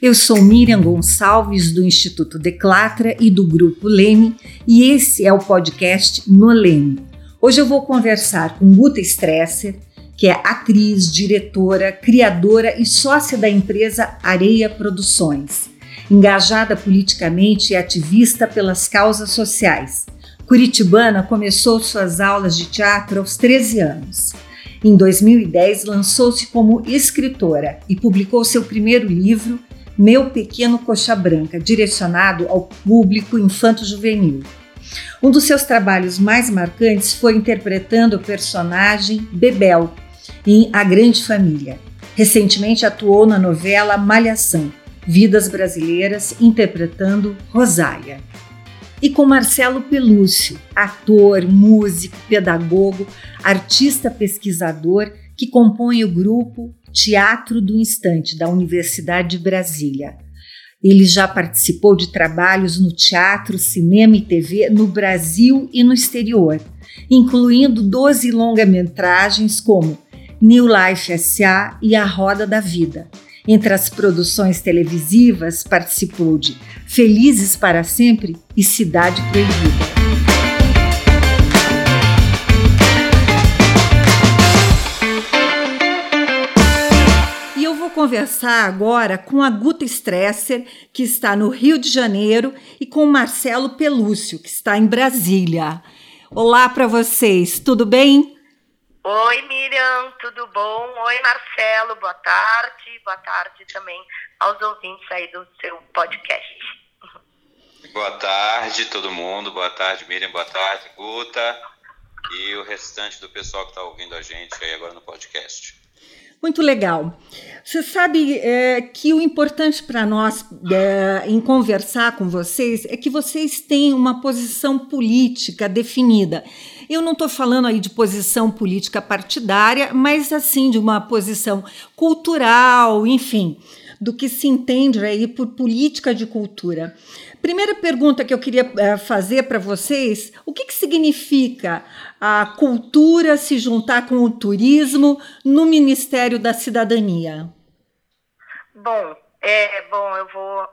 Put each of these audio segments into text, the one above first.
Eu sou Miriam Gonçalves, do Instituto Declatra e do Grupo Leme, e esse é o podcast No Leme. Hoje eu vou conversar com Guta Stresser, que é atriz, diretora, criadora e sócia da empresa Areia Produções, engajada politicamente e ativista pelas causas sociais. Curitibana começou suas aulas de teatro aos 13 anos. Em 2010, lançou-se como escritora e publicou seu primeiro livro, meu Pequeno Coxa Branca, direcionado ao público infanto-juvenil. Um dos seus trabalhos mais marcantes foi interpretando o personagem Bebel em A Grande Família. Recentemente atuou na novela Malhação, Vidas Brasileiras, interpretando Rosália. E com Marcelo Pelúcio, ator, músico, pedagogo, artista pesquisador que compõe o grupo Teatro do Instante, da Universidade de Brasília. Ele já participou de trabalhos no teatro, cinema e TV no Brasil e no exterior, incluindo 12 longa-metragens como New Life S.A. e A Roda da Vida. Entre as produções televisivas, participou de Felizes para Sempre e Cidade Proibida. Conversar agora com a Guta Stresser, que está no Rio de Janeiro, e com o Marcelo Pelúcio, que está em Brasília. Olá para vocês, tudo bem? Oi, Miriam, tudo bom? Oi, Marcelo, boa tarde. Boa tarde também aos ouvintes aí do seu podcast. Boa tarde, todo mundo. Boa tarde, Miriam. Boa tarde, Guta. E o restante do pessoal que está ouvindo a gente aí agora no podcast. Muito legal. Você sabe é, que o importante para nós é, em conversar com vocês é que vocês têm uma posição política definida. Eu não estou falando aí de posição política partidária, mas assim de uma posição cultural, enfim, do que se entende aí por política de cultura. Primeira pergunta que eu queria é, fazer para vocês: o que, que significa a cultura se juntar com o turismo no Ministério da Cidadania? Bom, é bom, eu vou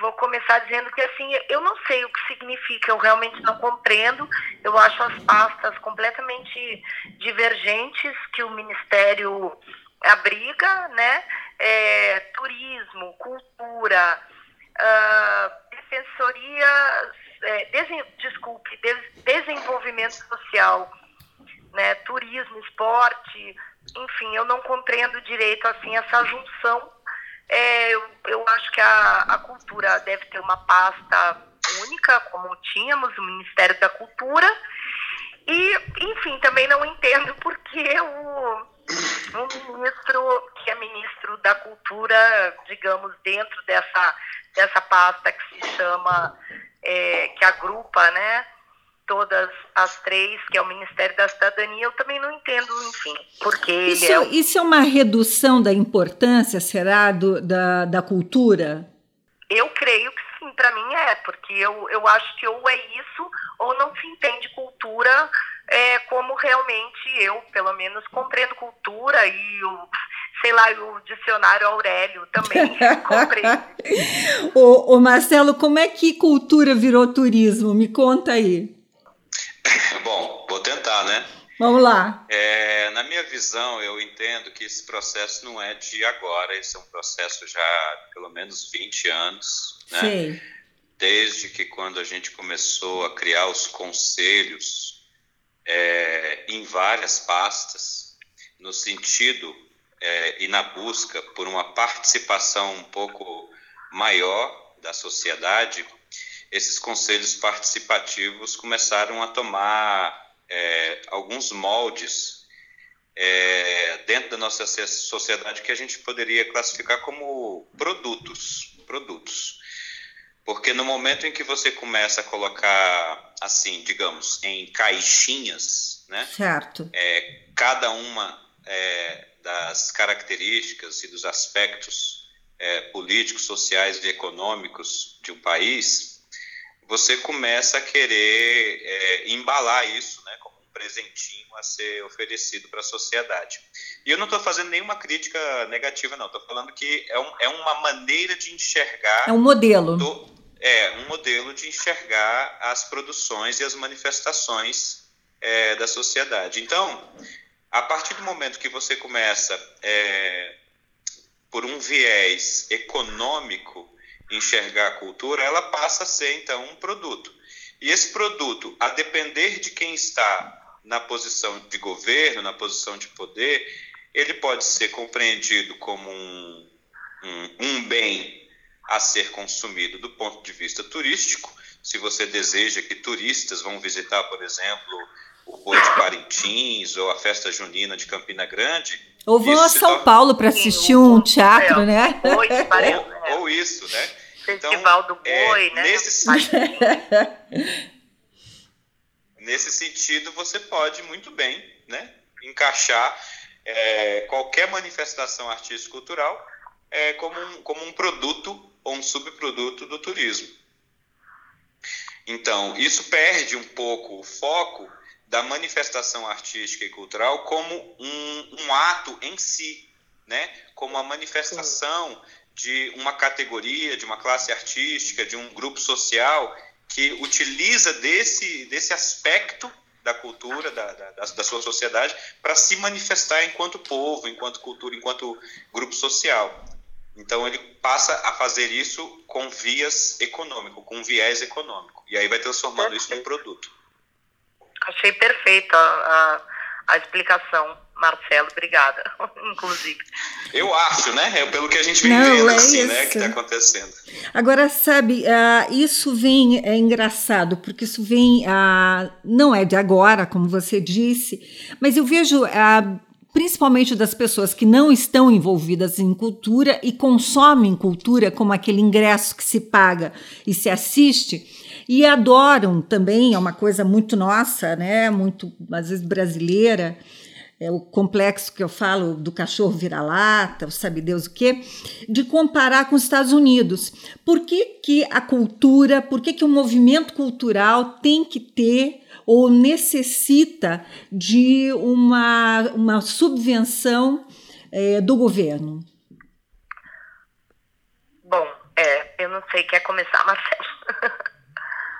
vou começar dizendo que assim, eu não sei o que significa, eu realmente não compreendo. Eu acho as pastas completamente divergentes que o Ministério abriga, né? É, turismo, cultura, uh, defensoria, é, desculpe, des, desenvolvimento social, né? Turismo, esporte, enfim, eu não compreendo direito assim essa junção é, eu, eu acho que a, a cultura deve ter uma pasta única, como tínhamos, o Ministério da Cultura. E, enfim, também não entendo porque o, o ministro, que é ministro da Cultura, digamos, dentro dessa, dessa pasta que se chama, é, que agrupa, né? todas as três, que é o Ministério da Cidadania, eu também não entendo, enfim, porque isso, ele é... Isso é uma redução da importância, será, do, da, da cultura? Eu creio que sim, para mim é, porque eu, eu acho que ou é isso, ou não se entende cultura é, como realmente eu, pelo menos, compreendo cultura e o, sei lá, o dicionário Aurélio também compreende. ô, ô Marcelo, como é que cultura virou turismo? Me conta aí. Bom, vou tentar, né? Vamos lá. É, na minha visão, eu entendo que esse processo não é de agora, esse é um processo já pelo menos 20 anos, né? Sim. Desde que quando a gente começou a criar os conselhos é, em várias pastas, no sentido é, e na busca por uma participação um pouco maior da sociedade, esses conselhos participativos começaram a tomar é, alguns moldes é, dentro da nossa sociedade que a gente poderia classificar como produtos, produtos. Porque no momento em que você começa a colocar, assim, digamos, em caixinhas, né? Certo. É, cada uma é, das características e dos aspectos é, políticos, sociais e econômicos de um país, você começa a querer é, embalar isso né, como um presentinho a ser oferecido para a sociedade. E eu não estou fazendo nenhuma crítica negativa, não. Estou falando que é, um, é, uma maneira de enxergar. É um modelo. Do, é, um modelo de enxergar as produções e as manifestações é, da sociedade. Então, a partir do momento que você começa é, por um viés econômico enxergar a cultura, ela passa a ser então um produto. E esse produto, a depender de quem está na posição de governo, na posição de poder, ele pode ser compreendido como um, um, um bem a ser consumido do ponto de vista turístico. Se você deseja que turistas vão visitar, por exemplo, o Boi de Parintins ou a festa junina de Campina Grande. Ou vão a São torna... Paulo para assistir um teatro, né? Boi de ou, ou isso, né? Festival então, do Boi, é, né? Nesse... Nesse sentido, você pode muito bem né, encaixar é, qualquer manifestação artístico-cultural é, como, um, como um produto ou um subproduto do turismo. Então, isso perde um pouco o foco da manifestação artística e cultural como um, um ato em si, né? como a manifestação de uma categoria, de uma classe artística, de um grupo social que utiliza desse, desse aspecto da cultura, da, da, da sua sociedade, para se manifestar enquanto povo, enquanto cultura, enquanto grupo social. Então ele passa a fazer isso com vias econômico, com viés econômico. E aí vai transformando isso em produto. Achei perfeita a, a explicação. Marcelo, obrigada, inclusive. Eu acho, né? É pelo que a gente vem Não, vendo, é assim, isso. né? Que está acontecendo. Agora, sabe, uh, isso vem, é engraçado, porque isso vem, uh, não é de agora, como você disse, mas eu vejo. Uh, principalmente das pessoas que não estão envolvidas em cultura e consomem cultura, como aquele ingresso que se paga e se assiste, e adoram também, é uma coisa muito nossa, né, muito às vezes brasileira, é o complexo que eu falo do cachorro vira-lata, sabe Deus o quê, de comparar com os Estados Unidos. Por que, que a cultura, por que, que o movimento cultural tem que ter ou necessita de uma, uma subvenção é, do governo? Bom, é, eu não sei, quer começar, Marcelo?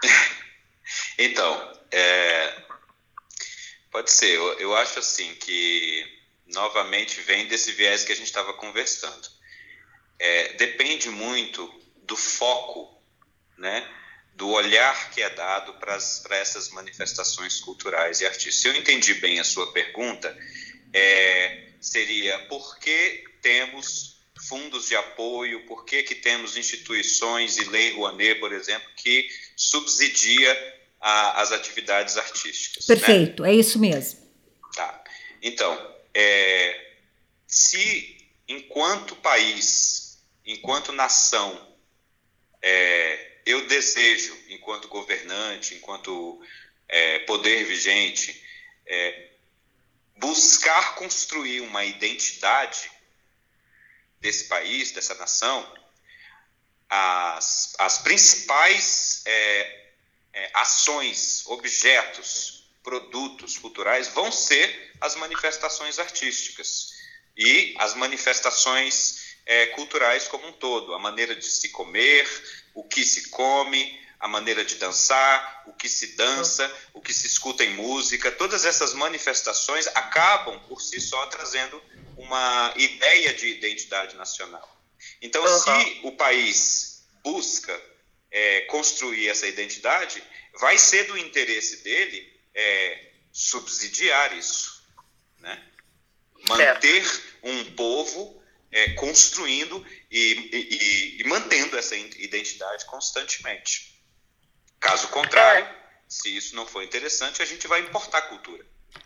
então, é, Pode ser. Eu, eu acho assim que novamente vem desse viés que a gente estava conversando. É, depende muito do foco, né, do olhar que é dado para essas manifestações culturais e artísticas. Se eu entendi bem a sua pergunta, é, seria por que temos fundos de apoio, por que, que temos instituições e lei Rouanet, por exemplo, que subsidia a, as atividades artísticas. Né? Perfeito, né? é isso mesmo. Tá. Então, é, se enquanto país, enquanto nação, é, eu desejo, enquanto governante, enquanto é, poder vigente, é, buscar construir uma identidade desse país, dessa nação, as, as principais é, é, ações, objetos, produtos culturais vão ser as manifestações artísticas e as manifestações é, culturais como um todo, a maneira de se comer, o que se come, a maneira de dançar, o que se dança, o que se escuta em música, todas essas manifestações acabam por si só trazendo uma ideia de identidade nacional. Então, uhum. se o país busca é, construir essa identidade, vai ser do interesse dele é, subsidiar isso, né? manter um povo é, construindo e, e, e, mantendo essa identidade constantemente. Caso contrário, é. se isso não for interessante, a gente vai importar cultura.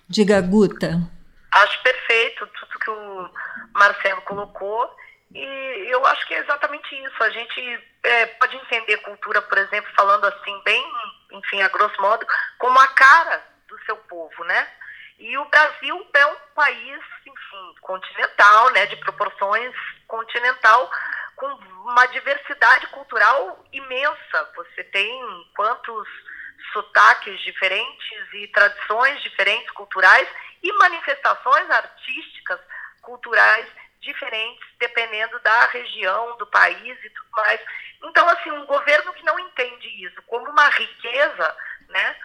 Diga, Guta. Acho perfeito tudo que o Marcelo colocou. E eu acho que é exatamente isso. A gente é, pode entender cultura, por exemplo, falando assim, bem, enfim, a grosso modo, como a cara do seu povo, né? E o Brasil é um país, enfim, continental, né, de proporções continental, com uma diversidade cultural imensa. Você tem quantos sotaques diferentes e tradições diferentes culturais e manifestações artísticas culturais diferentes dependendo da região, do país e tudo mais. Então, assim, um governo que não entende isso como uma riqueza, né?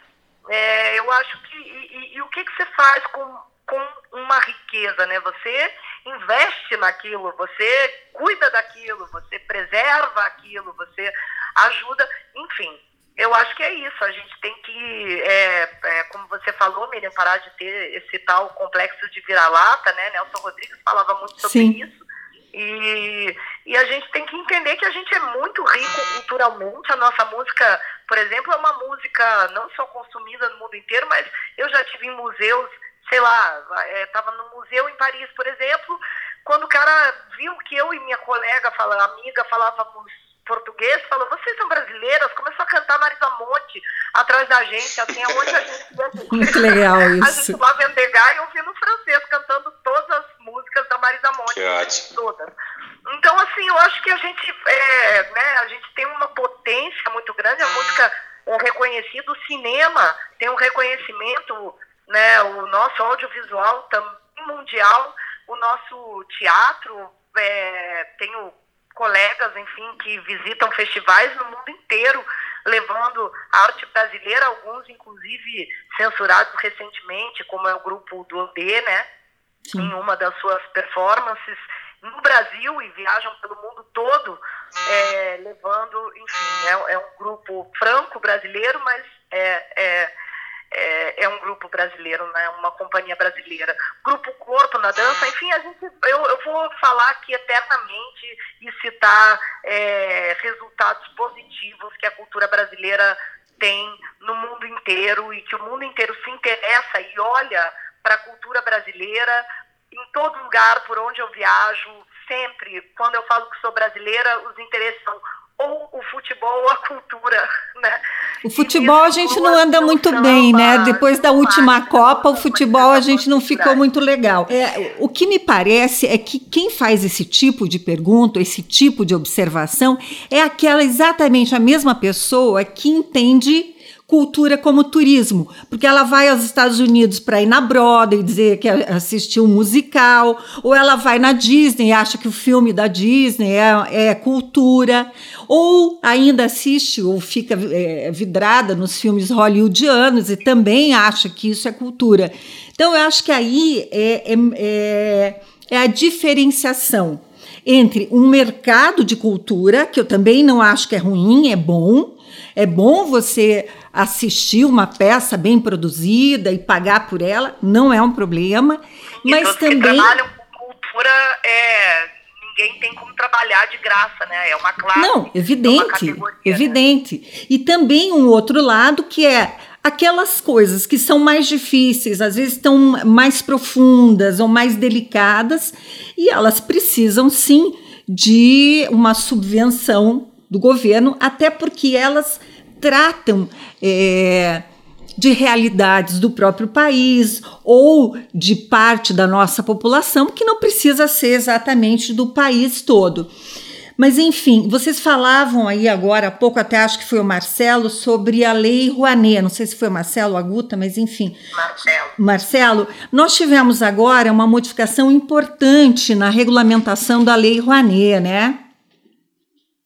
É, eu acho que e, e, e, o que que você faz com com uma riqueza, né? Você investe naquilo, você cuida daquilo, você preserva aquilo, você ajuda, enfim. Eu acho que é isso. A gente tem que, é, é, como você falou, Miriam, parar de ter esse tal complexo de vira-lata, né? Nelson Rodrigues falava muito sobre Sim. isso. E, e a gente tem que entender que a gente é muito rico culturalmente. A nossa música, por exemplo, é uma música não só consumida no mundo inteiro, mas eu já tive em museus sei lá, estava é, no museu em Paris, por exemplo, quando o cara viu que eu e minha colega, fala, amiga, falávamos português, falou, vocês são brasileiras, começou a cantar Marisa Monte atrás da gente, assim, aonde a gente... Muito legal isso. A gente lá Vendegar e ouvindo francês, cantando todas as músicas da Marisa Monte. Que ótimo. Todas. Então, assim, eu acho que a gente, é, né, a gente tem uma potência muito grande, a música é reconhecida, o cinema tem um reconhecimento né, o nosso audiovisual também mundial, o nosso teatro, é, tenho colegas, enfim, que visitam festivais no mundo inteiro, levando a arte brasileira, alguns inclusive censurados recentemente, como é o grupo do OB, né, Sim. em uma das suas performances no Brasil e viajam pelo mundo todo, é, levando, enfim, é, é, um grupo franco brasileiro, mas é, é é, é, um grupo brasileiro, né, uma companhia brasileira. Grupo Corpo na dança, enfim, a gente, eu, eu vou falar aqui eternamente e citar é, resultados positivos que a cultura brasileira tem no mundo inteiro e que o mundo inteiro se interessa e olha para a cultura brasileira em todo lugar por onde eu viajo, sempre, quando eu falo que sou brasileira, os interesses são ou o futebol ou a cultura, né? O futebol a gente não anda muito bem, né? Depois da última Copa, o futebol a gente não ficou muito legal. É, o que me parece é que quem faz esse tipo de pergunta, esse tipo de observação, é aquela exatamente a mesma pessoa que entende cultura como turismo, porque ela vai aos Estados Unidos para ir na Broadway dizer que assistiu um musical, ou ela vai na Disney e acha que o filme da Disney é, é cultura, ou ainda assiste ou fica é, vidrada nos filmes hollywoodianos e também acha que isso é cultura. Então, eu acho que aí é, é, é, é a diferenciação entre um mercado de cultura, que eu também não acho que é ruim, é bom, é bom você assistir uma peça bem produzida e pagar por ela, não é um problema. E mas também. Que trabalham com cultura, é, ninguém tem como trabalhar de graça, né? É uma classe. Não, evidente, é evidente. Né? E também um outro lado que é aquelas coisas que são mais difíceis, às vezes estão mais profundas ou mais delicadas, e elas precisam sim de uma subvenção do governo, até porque elas tratam é, de realidades do próprio país ou de parte da nossa população, que não precisa ser exatamente do país todo. Mas, enfim, vocês falavam aí agora há pouco, até acho que foi o Marcelo, sobre a Lei Rouanet. Não sei se foi o Marcelo ou a Guta, mas enfim. Marcelo. Marcelo, nós tivemos agora uma modificação importante na regulamentação da Lei Rouanet, né?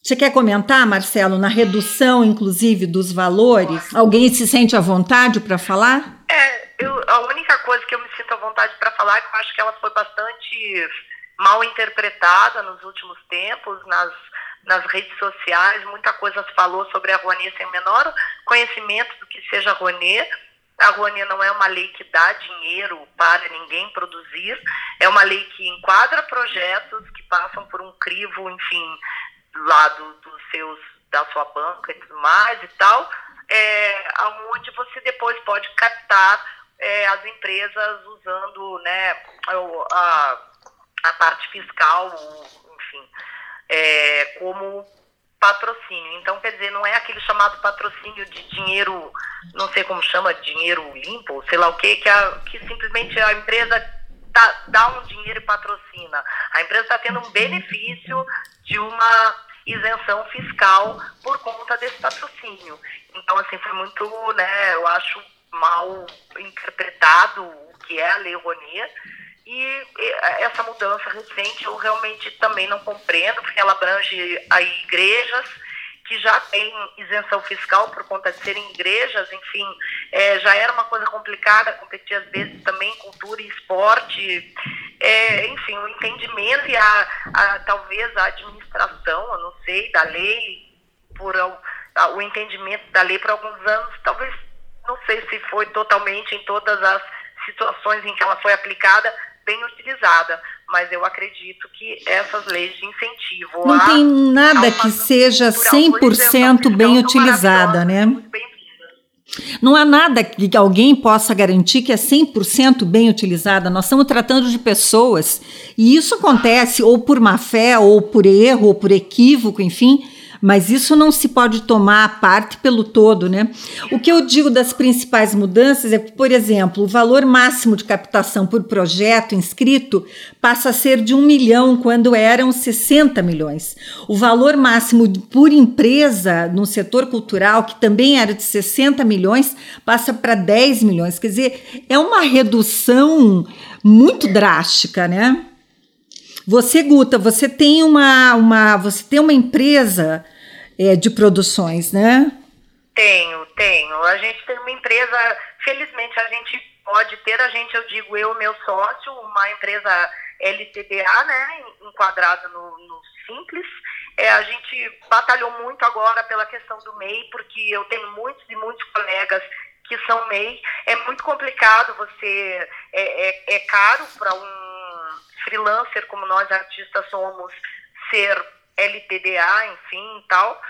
Você quer comentar, Marcelo, na redução, inclusive, dos valores? Alguém se sente à vontade para falar? É, eu, a única coisa que eu me sinto à vontade para falar é que eu acho que ela foi bastante mal interpretada nos últimos tempos, nas, nas redes sociais. Muita coisa se falou sobre a Rouanet sem o menor conhecimento do que seja a Rouanet. A Rouanet não é uma lei que dá dinheiro para ninguém produzir, é uma lei que enquadra projetos que passam por um crivo, enfim, lá do, dos seus, da sua banca e tudo mais e tal, é, onde você depois pode captar é, as empresas usando né, a, a parte fiscal, enfim, é, como patrocínio. Então, quer dizer, não é aquele chamado patrocínio de dinheiro, não sei como chama, dinheiro limpo, sei lá o quê, que, a, que simplesmente a empresa dá, dá um dinheiro e patrocina. A empresa está tendo um benefício de uma isenção fiscal por conta desse patrocínio. Então, assim, foi muito, né, eu acho mal interpretado o que é a Lei Rouanet, e essa mudança recente eu realmente também não compreendo, porque ela abrange aí igrejas, que já têm isenção fiscal por conta de serem igrejas, enfim, é, já era uma coisa complicada, competir às vezes também cultura e esporte, é, enfim, o entendimento e a, a, talvez a administração, eu não sei, da lei, por a, o entendimento da lei por alguns anos, talvez, não sei se foi totalmente em todas as situações em que ela foi aplicada, bem utilizada, mas eu acredito que essas leis de incentivo. Não tem nada que seja 100% bem utilizada, né? Não há nada que alguém possa garantir que é 100% bem utilizada. Nós estamos tratando de pessoas e isso acontece ou por má fé, ou por erro, ou por equívoco, enfim mas isso não se pode tomar a parte pelo todo, né? O que eu digo das principais mudanças é que, por exemplo, o valor máximo de captação por projeto inscrito passa a ser de um milhão quando eram 60 milhões. O valor máximo por empresa no setor cultural, que também era de 60 milhões, passa para 10 milhões. Quer dizer, é uma redução muito drástica, né? Você, Guta, você tem uma, uma, você tem uma empresa é, de produções, né? Tenho, tenho. A gente tem uma empresa, felizmente a gente pode ter, a gente, eu digo eu, meu sócio, uma empresa LTDA, né, enquadrada no, no Simples. É, a gente batalhou muito agora pela questão do MEI, porque eu tenho muitos e muitos colegas que são MEI. É muito complicado você, é, é, é caro para um freelancer, como nós artistas somos, ser LTDA, enfim, tal.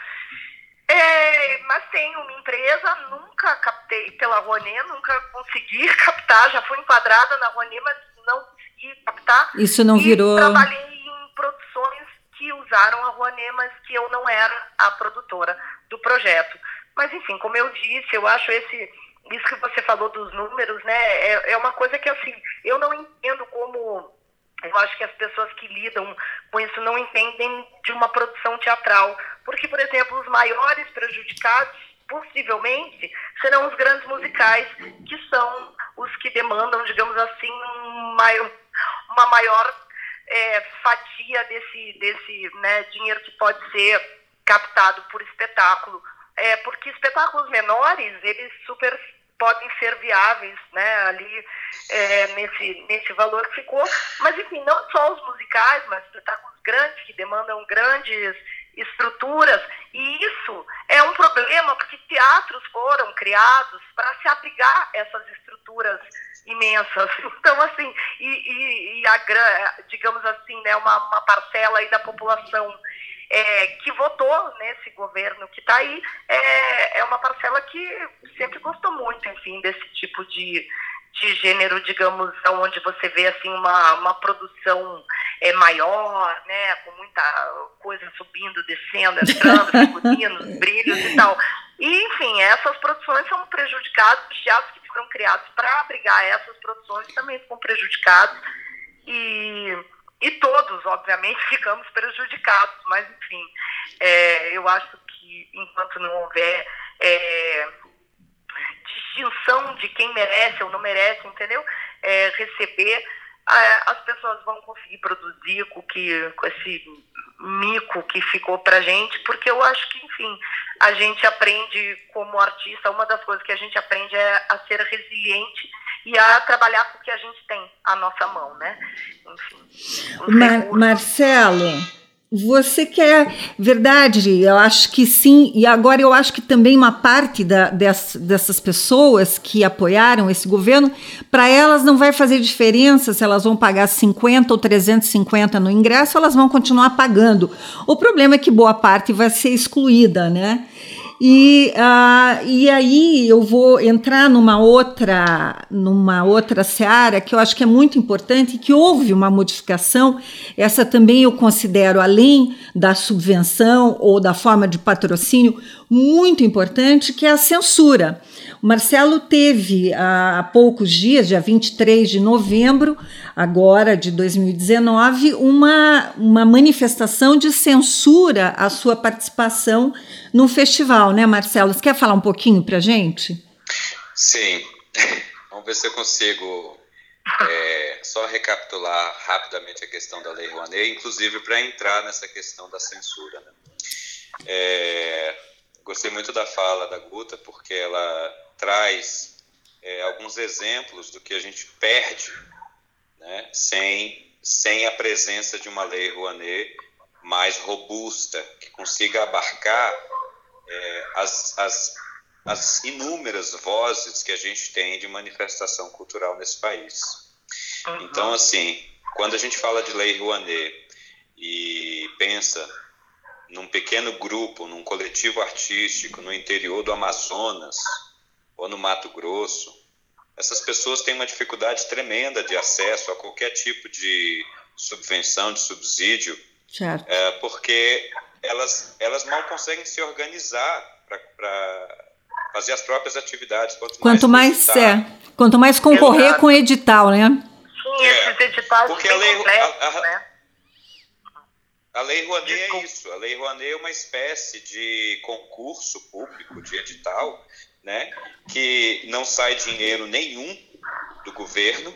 É, mas tenho uma empresa, nunca captei pela Rouanet, nunca consegui captar, já fui enquadrada na Rouanet, mas não consegui captar. Isso não e virou... trabalhei em produções que usaram a Rouanet, mas que eu não era a produtora do projeto. Mas, enfim, como eu disse, eu acho esse isso que você falou dos números, né, é, é uma coisa que, assim, eu não entendo como eu acho que as pessoas que lidam com isso não entendem de uma produção teatral. Porque, por exemplo, os maiores prejudicados, possivelmente, serão os grandes musicais, que são os que demandam, digamos assim, um maior, uma maior é, fatia desse, desse né, dinheiro que pode ser captado por espetáculo. É, porque espetáculos menores, eles super podem ser viáveis né, ali é, nesse, nesse valor que ficou. Mas, enfim, não só os musicais, mas espetáculos grandes que demandam grandes estruturas. E isso é um problema porque teatros foram criados para se abrigar essas estruturas imensas. Então, assim, e, e, e a, digamos assim, né, uma, uma parcela aí da população é, que votou nesse governo que está aí é, é uma parcela que sempre gostou muito, enfim, desse tipo de, de gênero, digamos, onde você vê assim uma, uma produção é, maior, né, com muita coisa subindo, descendo, entrando, figurinos, brilhos e tal. E, enfim, essas produções são prejudicadas, os teatros que foram criados para abrigar essas produções também ficam prejudicados. E e todos, obviamente, ficamos prejudicados, mas, enfim, é, eu acho que enquanto não houver é, distinção de quem merece ou não merece, entendeu? É, receber, as pessoas vão conseguir produzir com, que, com esse mico que ficou pra gente, porque eu acho que, enfim, a gente aprende como artista, uma das coisas que a gente aprende é a ser resiliente e a trabalhar com o que a gente tem à nossa mão, né? Enfim. Mar Marcelo, você quer verdade? Eu acho que sim. E agora eu acho que também uma parte da, dessas pessoas que apoiaram esse governo, para elas não vai fazer diferença se elas vão pagar 50 ou 350 no ingresso, elas vão continuar pagando. O problema é que boa parte vai ser excluída, né? E, uh, e aí eu vou entrar numa outra, numa outra seara que eu acho que é muito importante, que houve uma modificação. Essa também eu considero, além da subvenção ou da forma de patrocínio, muito importante, que é a censura. O Marcelo teve há poucos dias, dia 23 de novembro, agora de 2019, uma, uma manifestação de censura à sua participação no festival, né, Marcelo? Você quer falar um pouquinho para gente? Sim. Vamos ver se eu consigo é, só recapitular rapidamente a questão da Lei Rouanet, inclusive para entrar nessa questão da censura. Né? É, gostei muito da fala da Guta, porque ela traz é, alguns exemplos do que a gente perde né, sem, sem a presença de uma lei Rouanet mais robusta, que consiga abarcar é, as, as, as inúmeras vozes que a gente tem de manifestação cultural nesse país. Então, assim, quando a gente fala de lei Rouanet e pensa num pequeno grupo, num coletivo artístico no interior do Amazonas, ou no Mato Grosso, essas pessoas têm uma dificuldade tremenda de acesso a qualquer tipo de subvenção, de subsídio, é, porque elas, elas mal conseguem se organizar para fazer as próprias atividades. Quanto, quanto mais, mais é, quanto mais concorrer Exato. com edital, né? Sim, é, esses editais porque a lei, a, a, né? A Lei Rouanet é isso. A Lei Rouanet é uma espécie de concurso público, de edital, né, que não sai dinheiro nenhum do governo,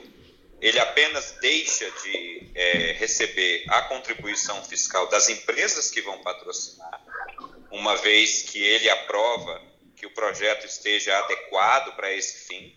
ele apenas deixa de é, receber a contribuição fiscal das empresas que vão patrocinar, uma vez que ele aprova que o projeto esteja adequado para esse fim.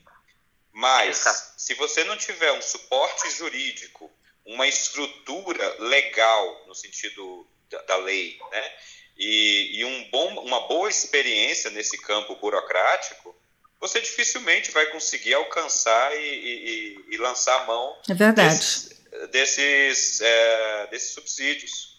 Mas, se você não tiver um suporte jurídico, uma estrutura legal, no sentido da, da lei, né, e, e um bom, uma boa experiência nesse campo burocrático, você dificilmente vai conseguir alcançar e, e, e lançar a mão é desses, desses, é, desses subsídios.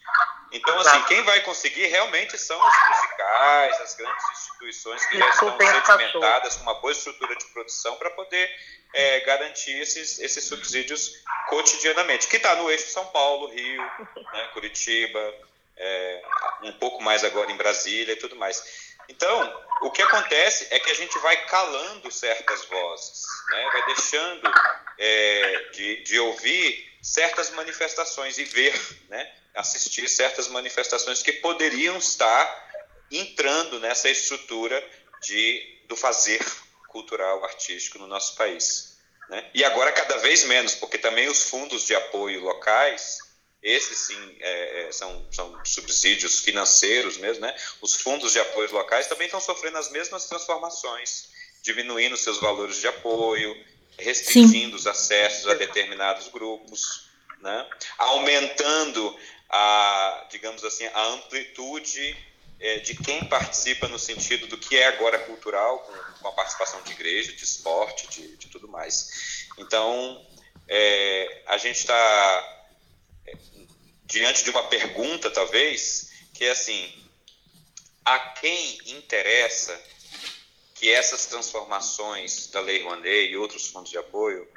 Então, assim, quem vai conseguir realmente são os musicais, as grandes instituições que já estão sedimentadas com uma boa estrutura de produção para poder é, garantir esses, esses subsídios cotidianamente, que está no eixo São Paulo, Rio, né, Curitiba, é, um pouco mais agora em Brasília e tudo mais. Então, o que acontece é que a gente vai calando certas vozes, né? vai deixando é, de, de ouvir certas manifestações e ver, né? Assistir certas manifestações que poderiam estar entrando nessa estrutura de, do fazer cultural, artístico no nosso país. Né? E agora cada vez menos, porque também os fundos de apoio locais esses sim é, é, são, são subsídios financeiros mesmo, né? Os fundos de apoio locais também estão sofrendo as mesmas transformações, diminuindo seus valores de apoio, restringindo sim. os acessos a determinados grupos, né? aumentando a, digamos assim, a amplitude é, de quem participa no sentido do que é agora cultural, com, com a participação de igreja, de esporte, de, de tudo mais. Então, é, a gente está diante de uma pergunta, talvez, que é assim: a quem interessa que essas transformações da Lei Rouanet e outros fundos de apoio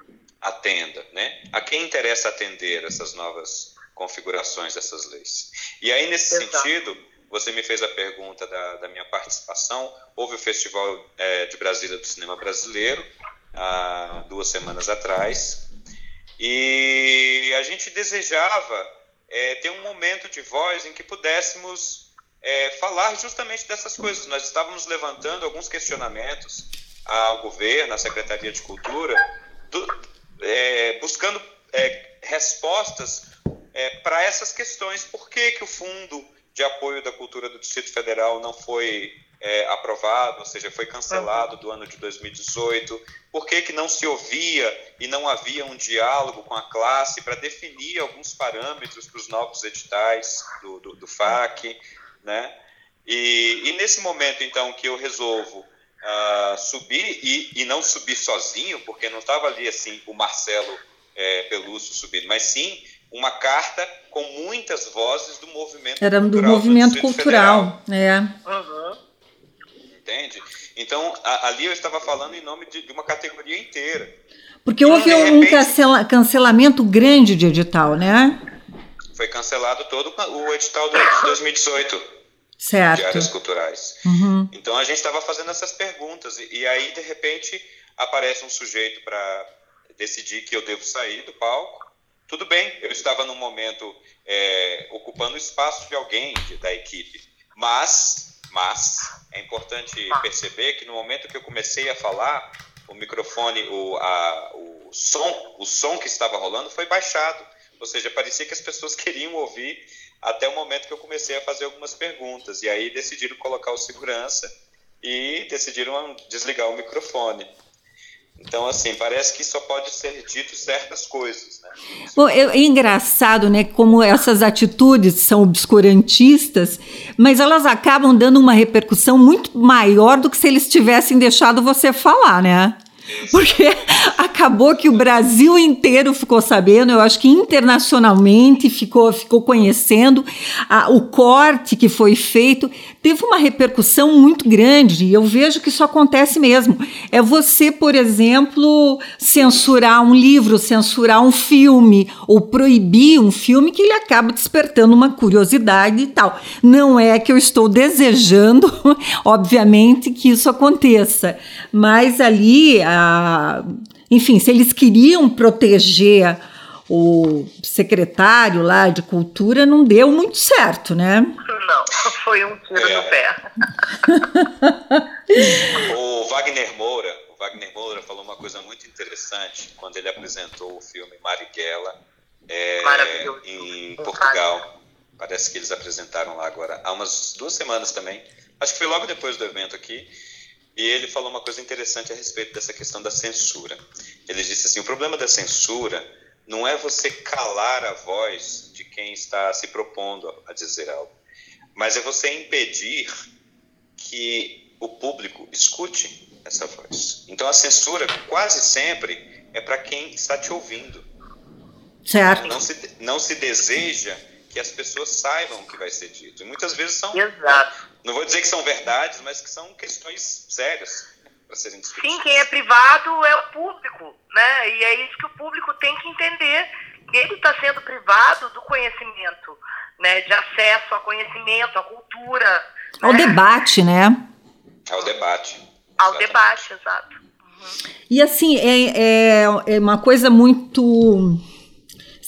atenda, né? A quem interessa atender essas novas configurações dessas leis? E aí, nesse Exato. sentido, você me fez a pergunta da, da minha participação. Houve o Festival é, de Brasília do Cinema Brasileiro, há duas semanas atrás, e a gente desejava é, ter um momento de voz em que pudéssemos é, falar justamente dessas coisas. Nós estávamos levantando alguns questionamentos ao governo, à Secretaria de Cultura, do, é, buscando é, respostas é, para essas questões. Por que, que o Fundo de Apoio da Cultura do Distrito Federal não foi é, aprovado, ou seja, foi cancelado do ano de 2018? Por que, que não se ouvia e não havia um diálogo com a classe para definir alguns parâmetros para os novos editais do, do, do FAC? Né? E, e, nesse momento, então, que eu resolvo uh, subir e, e, não subir sozinho, porque não estava ali assim o Marcelo é, Pelúcio subindo, mas sim uma carta com muitas vozes do movimento Era cultural. do movimento do cultural, Federal. é. Uhum. entende? Então, a, ali eu estava falando em nome de, de uma categoria inteira. Porque houve então, um cancela, cancelamento grande de edital, né? Foi cancelado todo o edital de 2018 certo. de áreas culturais. Uhum. Então a gente estava fazendo essas perguntas e, e, aí de repente aparece um sujeito para decidir que eu devo sair do palco. Tudo bem, eu estava num momento é, ocupando o espaço de alguém de, da equipe, mas, mas é importante perceber que no momento que eu comecei a falar, o microfone, o, a, o som, o som que estava rolando foi baixado. Ou seja, parecia que as pessoas queriam ouvir até o momento que eu comecei a fazer algumas perguntas. E aí decidiram colocar o segurança e decidiram desligar o microfone. Então, assim, parece que só pode ser dito certas coisas, né? Bom, é, é, engraçado, né, como essas atitudes são obscurantistas, mas elas acabam dando uma repercussão muito maior do que se eles tivessem deixado você falar, né? Porque acabou que o Brasil inteiro ficou sabendo, eu acho que internacionalmente ficou, ficou conhecendo a, o corte que foi feito, teve uma repercussão muito grande, e eu vejo que isso acontece mesmo. É você, por exemplo, censurar um livro, censurar um filme, ou proibir um filme que ele acaba despertando uma curiosidade e tal. Não é que eu estou desejando, obviamente, que isso aconteça, mas ali. A, enfim, se eles queriam proteger o secretário lá de cultura, não deu muito certo, né? Não, foi um tiro é. no pé. o Wagner Moura, o Wagner Moura falou uma coisa muito interessante quando ele apresentou o filme Marighella é, em Portugal. Parece que eles apresentaram lá agora há umas duas semanas também. Acho que foi logo depois do evento aqui. E ele falou uma coisa interessante a respeito dessa questão da censura. Ele disse assim: o problema da censura não é você calar a voz de quem está se propondo a dizer algo, mas é você impedir que o público escute essa voz. Então a censura quase sempre é para quem está te ouvindo. Certo. Não se, não se deseja que as pessoas saibam o que vai ser dito. E muitas vezes são. Exato. Não vou dizer que são verdades, mas que são questões sérias para serem discutidas. Sim, quem é privado é o público, né? E é isso que o público tem que entender. Ele está sendo privado do conhecimento, né? De acesso ao conhecimento, à cultura. Ao né? debate, né? Ao debate. Ao Exatamente. debate, exato. Uhum. E assim, é, é, é uma coisa muito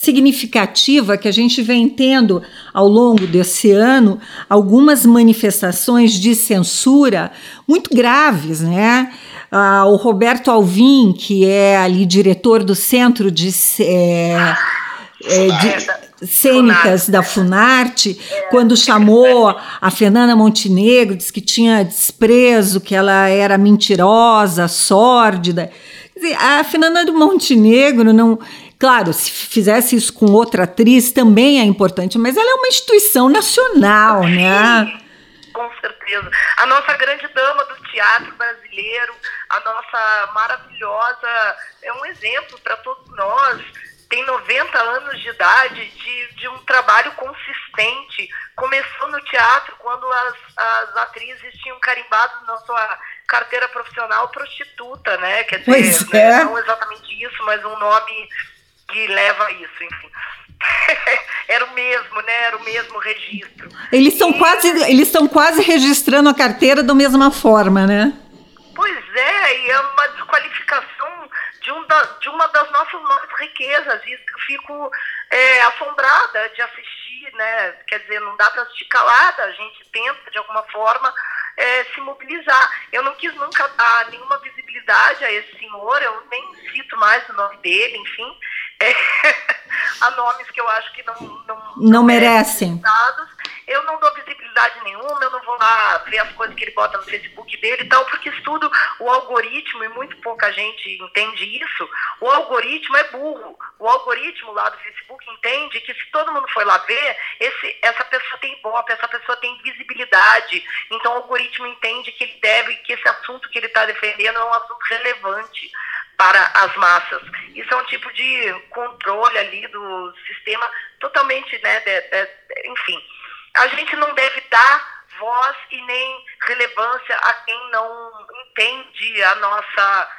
significativa que a gente vem tendo ao longo desse ano algumas manifestações de censura muito graves, né? Ah, o Roberto Alvim, que é ali diretor do Centro de, é, é, de Cênicas da Funarte, quando chamou a Fernanda Montenegro, disse que tinha desprezo, que ela era mentirosa, sórdida. A Fernanda Montenegro não, Claro, se fizesse isso com outra atriz também é importante, mas ela é uma instituição nacional, Sim, né? Com certeza. A nossa grande dama do teatro brasileiro, a nossa maravilhosa, é um exemplo para todos nós. Tem 90 anos de idade de, de um trabalho consistente. Começou no teatro quando as, as atrizes tinham carimbado na sua carteira profissional prostituta, né? Quer dizer, pois é. não exatamente isso, mas um nome que leva a isso, enfim. Era o mesmo, né? Era o mesmo registro. Eles estão e... quase, eles estão quase registrando a carteira da mesma forma, né? Pois é, e é uma desqualificação de, um da, de uma das nossas maiores riquezas. E eu fico é, assombrada de assistir, né? Quer dizer, não dá para assistir calada, a gente tenta de alguma forma é, se mobilizar. Eu não quis nunca dar nenhuma visibilidade a esse senhor, eu nem cito mais o nome dele, enfim. É, há nomes que eu acho que não, não, não merecem. Eu não dou visibilidade nenhuma, eu não vou lá ver as coisas que ele bota no Facebook dele e tal, porque estudo o algoritmo, e muito pouca gente entende isso. O algoritmo é burro. O algoritmo lá do Facebook entende que se todo mundo for lá ver, esse, essa pessoa tem ibope, essa pessoa tem visibilidade. Então o algoritmo entende que ele deve, que esse assunto que ele está defendendo é um assunto relevante para as massas. Isso é um tipo de controle ali do sistema totalmente, né, de, de, enfim. A gente não deve dar voz e nem relevância a quem não entende a nossa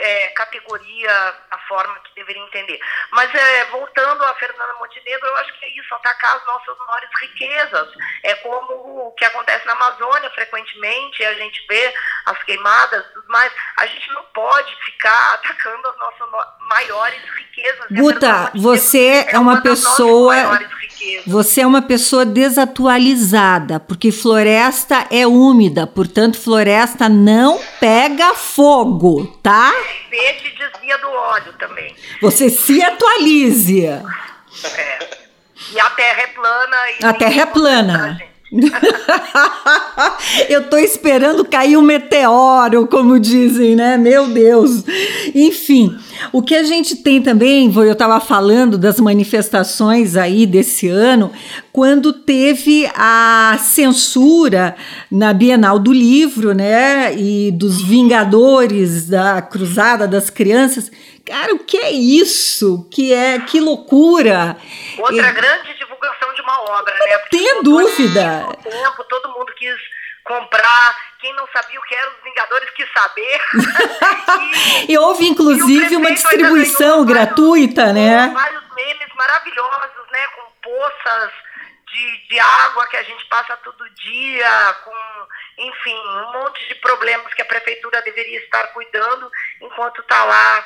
é, categoria, a forma que deveria entender. Mas é, voltando a Fernanda Montenegro, eu acho que é isso, atacar as nossas maiores riquezas. É como o que acontece na Amazônia frequentemente, a gente vê as queimadas tudo mais. A gente não pode ficar atacando as nossas maiores riquezas. Guta, você é uma, uma pessoa. Você é uma pessoa desatualizada, porque floresta é úmida, portanto, floresta não pega fogo, tá? Peixe desvia do óleo também. Você se atualize. É. E a terra é plana. a terra é plana. eu tô esperando cair um meteoro, como dizem, né? Meu Deus. Enfim, o que a gente tem também, eu estava falando das manifestações aí desse ano, quando teve a censura na Bienal do Livro, né? E dos Vingadores da Cruzada das Crianças. Cara, o que é isso? Que é que loucura! Outra grande divulgação de uma obra, né? Porque tem dúvida. Tempo, todo mundo quis comprar. Quem não sabia o que eram os Vingadores quis saber. e, e, houve, inclusive, e uma distribuição gratuita, vários, né? Vários memes maravilhosos, né? Com poças de, de água que a gente passa todo dia, com, enfim, um monte de problemas que a prefeitura deveria estar cuidando enquanto está lá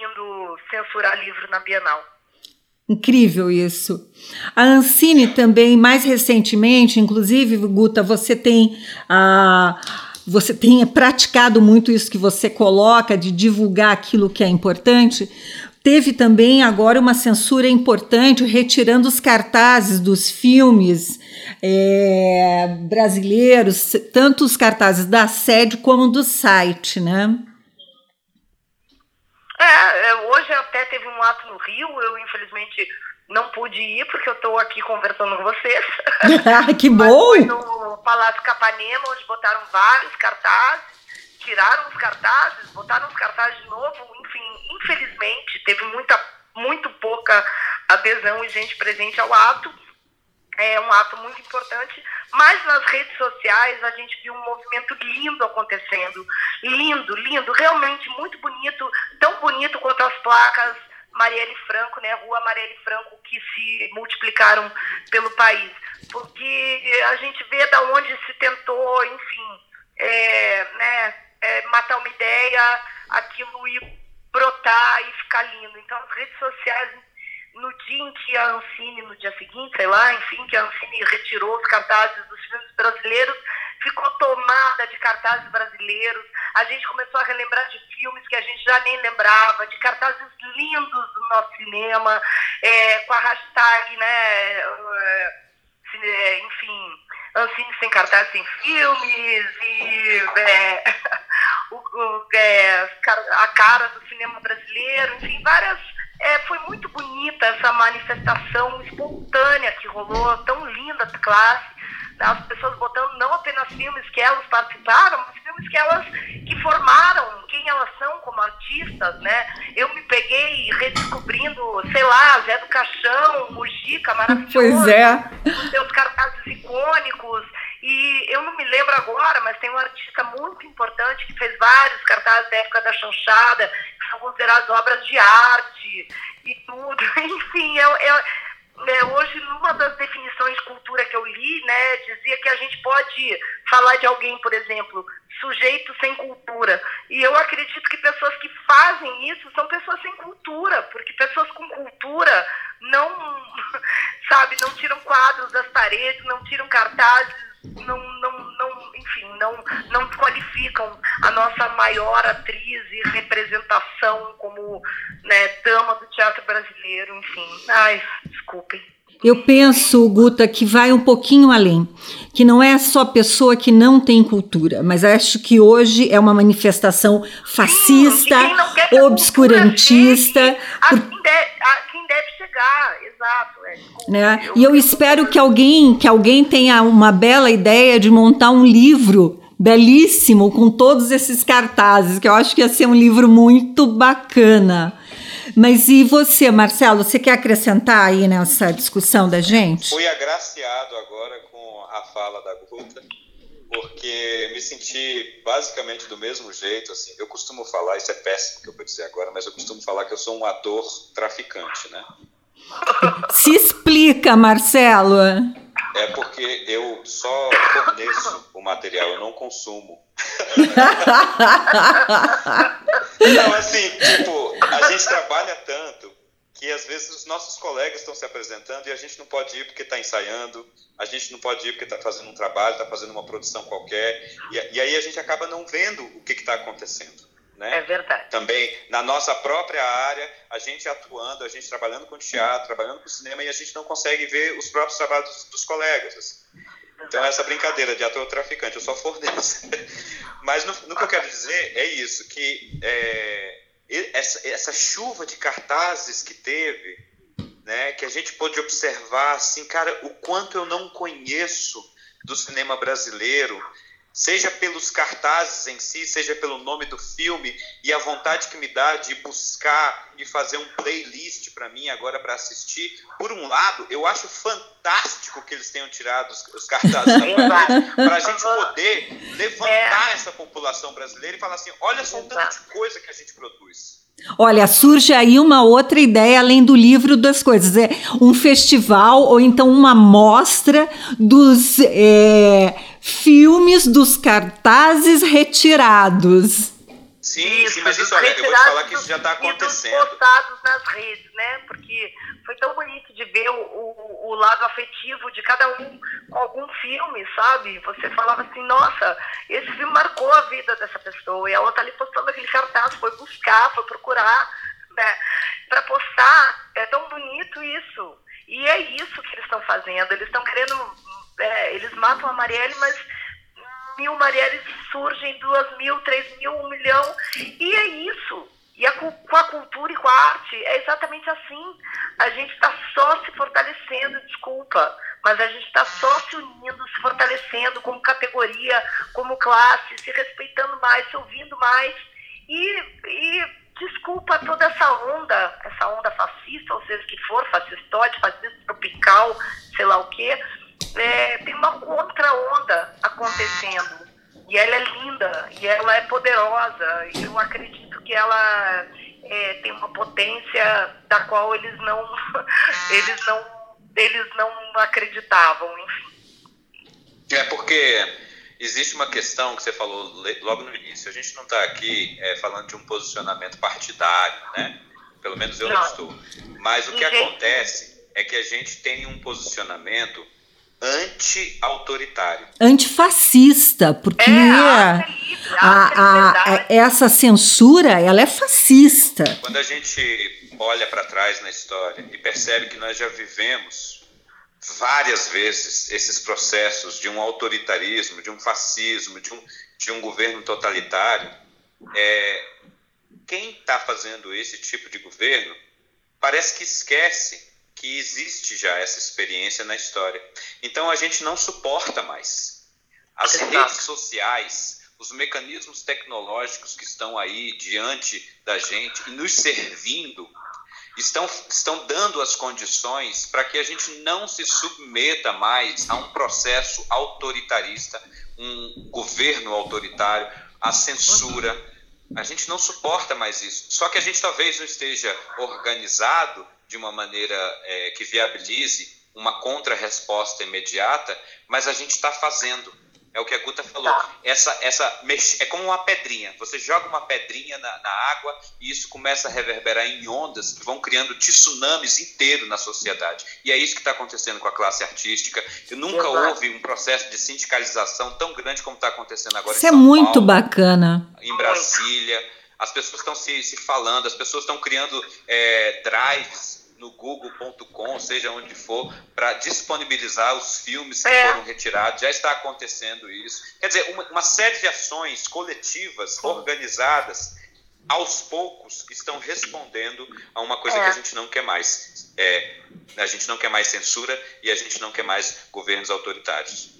indo censurar livro na Bienal. Incrível isso. A Ancine também, mais recentemente, inclusive, Guta, você tem a. Você tem praticado muito isso que você coloca de divulgar aquilo que é importante. Teve também agora uma censura importante, retirando os cartazes dos filmes é, brasileiros, tanto os cartazes da sede como do site, né? É, é, hoje até teve um ato no Rio, eu infelizmente não pude ir porque eu estou aqui conversando com vocês. que bom! No Palácio Capanema, onde botaram vários cartazes, tiraram os cartazes, botaram os cartazes de novo, enfim, infelizmente teve muita, muito pouca adesão e gente presente ao ato. É um ato muito importante, mas nas redes sociais a gente viu um movimento lindo acontecendo. Lindo, lindo, realmente muito bonito, tão bonito quanto as placas Marielle Franco, né, Rua Marielle Franco, que se multiplicaram pelo país. Porque a gente vê da onde se tentou, enfim, é, né, é, matar uma ideia, aquilo ir brotar e ficar lindo. Então, as redes sociais no dia em que a Ancine, no dia seguinte, sei lá, enfim, que a Ancine retirou os cartazes dos filmes brasileiros, ficou tomada de cartazes brasileiros. A gente começou a relembrar de filmes que a gente já nem lembrava, de cartazes lindos do nosso cinema, é, com a hashtag, né, é, enfim, Ancine sem cartazes sem filmes, e é, o, é, a cara do cinema brasileiro, enfim, várias é, foi muito bonita essa manifestação espontânea que rolou, tão linda a classe, né? as pessoas botando não apenas filmes que elas participaram, mas filmes que elas que formaram quem elas são como artistas, né? Eu me peguei redescobrindo, sei lá, Zé do Caixão, Mujica, maravilhoso, pois é. os seus cartazes icônicos, e eu não me lembro agora, mas tem um artista muito importante que fez vários cartazes da época da chanchada, que são considerados obras de arte e tudo. Enfim, eu, eu, é, hoje, numa das definições de cultura que eu li, né, dizia que a gente pode falar de alguém, por exemplo, sujeito sem cultura. E eu acredito que pessoas que fazem isso são pessoas sem cultura, porque pessoas com cultura não, sabe, não tiram quadros das paredes, não tiram cartazes não, não, não, enfim, não, não desqualificam a nossa maior atriz e representação como né, dama do teatro brasileiro, enfim. Ai, desculpem. Eu penso, Guta, que vai um pouquinho além, que não é só pessoa que não tem cultura, mas acho que hoje é uma manifestação fascista, Sim, obscurantista. Por... A, quem deve, a quem deve chegar, exato. É, né? Eu, e eu, eu espero que alguém, que alguém tenha uma bela ideia de montar um livro belíssimo com todos esses cartazes, que eu acho que ia ser um livro muito bacana. Mas e você, Marcelo, você quer acrescentar aí nessa discussão da gente? Fui agraciado agora com a fala da Guta porque me senti basicamente do mesmo jeito, assim, eu costumo falar, isso é péssimo que eu vou dizer agora, mas eu costumo falar que eu sou um ator traficante, né? Se explica, Marcelo. É porque eu só forneço o material, eu não consumo. não, assim, tipo, a gente trabalha tanto que às vezes os nossos colegas estão se apresentando e a gente não pode ir porque está ensaiando, a gente não pode ir porque está fazendo um trabalho, está fazendo uma produção qualquer, e, e, aí a gente acaba não vendo o que está acontecendo. Né? É verdade. Também na nossa própria área, a gente atuando, a gente trabalhando com teatro, trabalhando com cinema, e a gente não consegue ver os próprios trabalhos dos, dos colegas. Assim. Então, essa brincadeira de ator traficante, eu só forneço. Mas no, no, que eu quero dizer é isso, que é, essa, essa chuva de cartazes que teve, né, que a gente pôde observar, assim, cara, o quanto eu não conheço do cinema brasileiro, seja pelos cartazes em si, seja pelo nome do filme e a vontade que me dá de buscar e fazer um playlist para mim agora para assistir. Por um lado, eu acho fantástico que eles tenham tirado os, os cartazes para a gente poder levantar é. essa população brasileira e falar assim: olha só o tanto de coisa que a gente produz. Olha, surge aí uma outra ideia além do livro das coisas. É um festival ou então uma mostra dos é, filmes dos cartazes retirados. Sim, isso, sim, mas isso, olha, eu vou te falar que isso já está acontecendo. postados nas redes, né? Porque foi tão bonito de ver o, o, o, lado afetivo de cada um com algum filme, sabe? Você falava assim, nossa, esse filme marcou a vida dessa pessoa. E ela tá ali postando aquele cartaz, foi buscar, foi procurar, né? Para postar. É tão bonito isso. E é isso que eles estão fazendo. Eles estão querendo. É, eles matam a Marielle, mas mil Marielles surgem, duas mil, três mil, um milhão. E é isso. E a, com a cultura e com a arte é exatamente assim. A gente está só se fortalecendo, desculpa, mas a gente está só se unindo, se fortalecendo como categoria, como classe, se respeitando mais, se ouvindo mais. E, e desculpa toda essa onda, essa onda fascista, ou seja, que for, fascistoide, fascista tropical, sei lá o quê, é, tem uma contra-onda acontecendo. E ela é linda, e ela é poderosa, e eu acredito que ela é, tem uma potência da qual eles não, eles não, eles não acreditavam, enfim. É porque existe uma questão que você falou logo no início. A gente não está aqui é, falando de um posicionamento partidário, né? Pelo menos eu não, não estou. Mas o que acontece é que a gente tem um posicionamento anti-autoritário. Antifascista, porque é, a, a, a, essa censura ela é fascista. Quando a gente olha para trás na história e percebe que nós já vivemos várias vezes esses processos de um autoritarismo, de um fascismo, de um, de um governo totalitário, é, quem está fazendo esse tipo de governo parece que esquece que existe já essa experiência na história. Então a gente não suporta mais. As Exato. redes sociais, os mecanismos tecnológicos que estão aí diante da gente e nos servindo, estão, estão dando as condições para que a gente não se submeta mais a um processo autoritarista, um governo autoritário, a censura. A gente não suporta mais isso. Só que a gente talvez não esteja organizado de uma maneira é, que viabilize uma contra-resposta imediata, mas a gente está fazendo. É o que a Guta falou. Tá. Essa, essa é como uma pedrinha. Você joga uma pedrinha na, na, água e isso começa a reverberar em ondas que vão criando tsunamis inteiro na sociedade. E é isso que está acontecendo com a classe artística. E nunca Exato. houve um processo de sindicalização tão grande como está acontecendo agora. Isso é muito Paulo, bacana. Em Brasília. As pessoas estão se, se falando, as pessoas estão criando é, drives no google.com, seja onde for, para disponibilizar os filmes que é. foram retirados. Já está acontecendo isso. Quer dizer, uma, uma série de ações coletivas, organizadas, aos poucos estão respondendo a uma coisa é. que a gente não quer mais. É, a gente não quer mais censura e a gente não quer mais governos autoritários.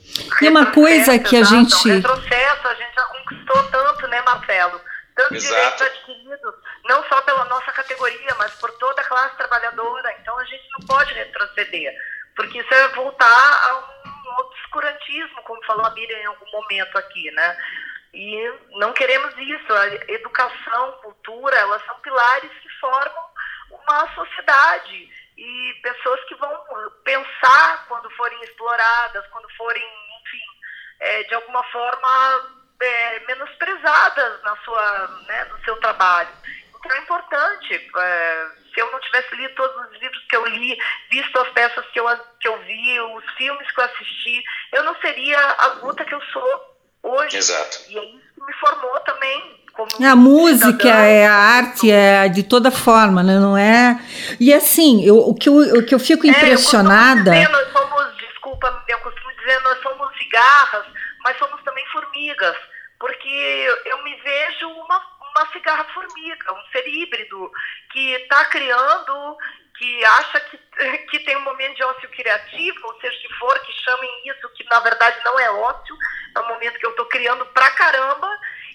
E uma coisa que a gente. Um retrocesso, a gente já conquistou tanto, né, Marcelo? Tanto Exato. direitos adquiridos, não só pela nossa categoria, mas por toda a classe trabalhadora. Então a gente não pode retroceder, porque isso é voltar a um obscurantismo, como falou a Miriam em algum momento aqui, né? E não queremos isso. A educação, cultura, elas são pilares que formam uma sociedade e pessoas que vão pensar quando forem exploradas, quando forem, enfim, é, de alguma forma é, menosprezadas na sua, né, no seu trabalho. Então é importante. É, se eu não tivesse lido todos os livros que eu li, visto as peças que eu, que eu vi, os filmes que eu assisti, eu não seria a Guta que eu sou hoje. Exato. E é isso que me formou também. Como a música, é a arte, é de toda forma, né? Não é. E assim, eu, o, que eu, o que eu fico impressionada. É, eu dizer, nós somos, desculpa, eu costumo dizer, nós somos cigarras, mas somos também formigas, porque eu me vejo uma uma cigarra formiga, um ser híbrido que está criando, que acha que, que tem um momento de ócio criativo, ou seja, se for, que chamem isso, que na verdade não é ócio, é um momento que eu estou criando pra caramba,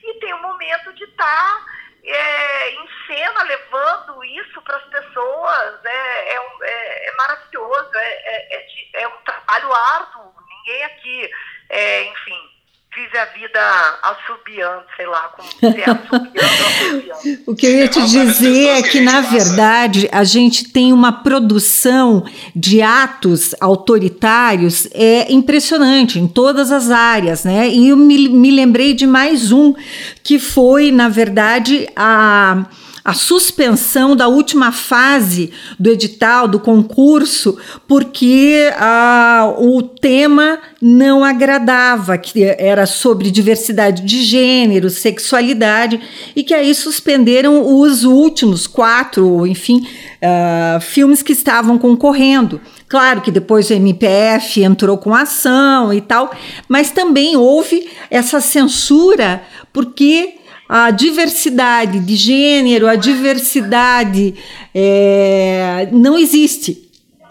e tem um momento de estar tá, é, em cena, levando isso para as pessoas, é, é, é, é maravilhoso, é, é, é, é, um trabalho árduo, ninguém aqui, é, enfim, vive a vida assobiando, sei lá, como se é assobiando, O que eu ia te dizer é que, na verdade, a gente tem uma produção de atos autoritários é impressionante em todas as áreas, né? E eu me, me lembrei de mais um, que foi, na verdade, a a suspensão da última fase do edital, do concurso, porque ah, o tema não agradava, que era sobre diversidade de gênero, sexualidade, e que aí suspenderam os últimos quatro, enfim, uh, filmes que estavam concorrendo. Claro que depois o MPF entrou com ação e tal, mas também houve essa censura porque a diversidade de gênero, a diversidade é, não existe.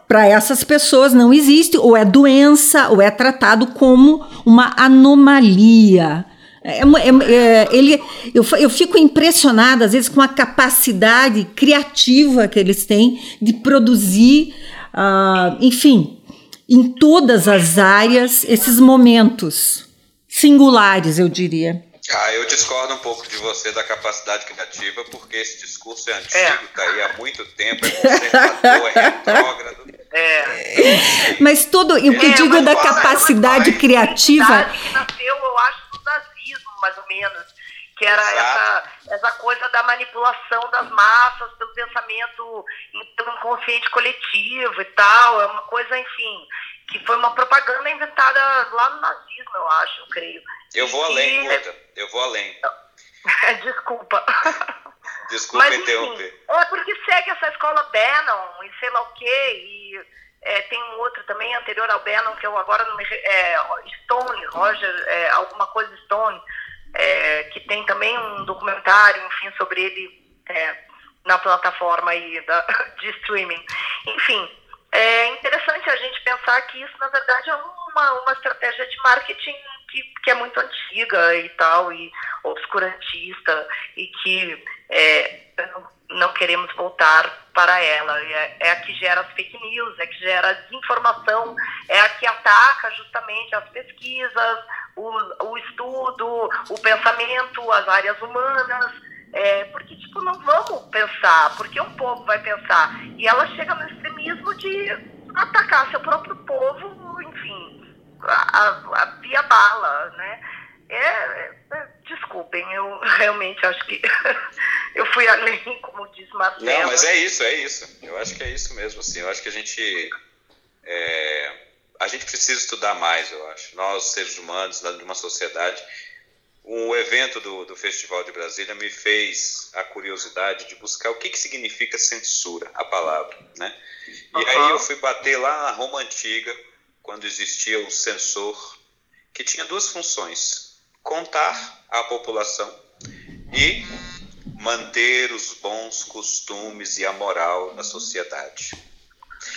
Para essas pessoas não existe, ou é doença, ou é tratado como uma anomalia. É, é, é, ele, eu, eu fico impressionada, às vezes, com a capacidade criativa que eles têm de produzir, uh, enfim, em todas as áreas, esses momentos singulares, eu diria. Ah, eu discordo um pouco de você da capacidade criativa, porque esse discurso é antigo, está é. aí há muito tempo, é conservador, é retrógrado. É. Mas tudo, o que eu é, digo da capacidade é criativa. Que nasceu, eu acho, do nazismo, mais ou menos. Que era essa, essa coisa da manipulação das massas pelo pensamento, pelo inconsciente coletivo e tal. É uma coisa, enfim, que foi uma propaganda inventada lá no nazismo, eu acho, eu creio. Eu vou além, Guta. Eu vou além. Desculpa. Desculpa Mas, interromper. Enfim, é porque segue essa escola Bannon e sei lá o quê. E é, tem um outro também anterior ao Bannon, que eu agora não me. É, Stone, Roger, é, alguma coisa Stone, é, que tem também um documentário, enfim, sobre ele é, na plataforma aí da, de streaming. Enfim, é interessante a gente pensar que isso, na verdade, é uma, uma estratégia de marketing que, que é muito antiga e tal, e obscurantista, e que é, não queremos voltar para ela. É, é, a que gera as fake news, é a que gera a desinformação, é a que ataca justamente as pesquisas, o, o estudo, o pensamento, as áreas humanas. É, porque, tipo, não vamos pensar, porque um povo vai pensar. E ela chega no extremismo de atacar seu próprio povo, a, a via bala, né? É, é, desculpem, eu realmente acho que eu fui além, como diz Marcelo. Não, mas é isso, é isso. Eu acho que é isso mesmo, assim. Eu acho que a gente é, a gente precisa estudar mais, eu acho. Nós, seres humanos, de uma sociedade. O evento do, do Festival de Brasília me fez a curiosidade de buscar o que, que significa censura, a palavra, né? E uhum. aí eu fui bater lá na Roma Antiga, quando existia o censor, que tinha duas funções: contar a população e manter os bons costumes e a moral da sociedade.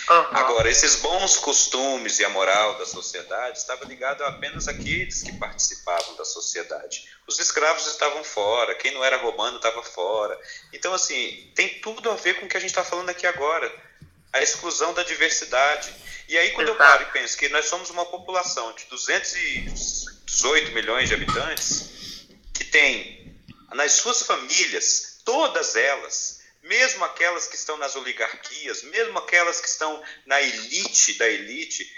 Uhum. Agora, esses bons costumes e a moral da sociedade estavam ligados apenas àqueles que participavam da sociedade. Os escravos estavam fora, quem não era romano estava fora. Então, assim, tem tudo a ver com o que a gente está falando aqui agora. A exclusão da diversidade. E aí, quando Exato. eu paro e penso que nós somos uma população de 218 milhões de habitantes, que tem nas suas famílias, todas elas, mesmo aquelas que estão nas oligarquias, mesmo aquelas que estão na elite da elite,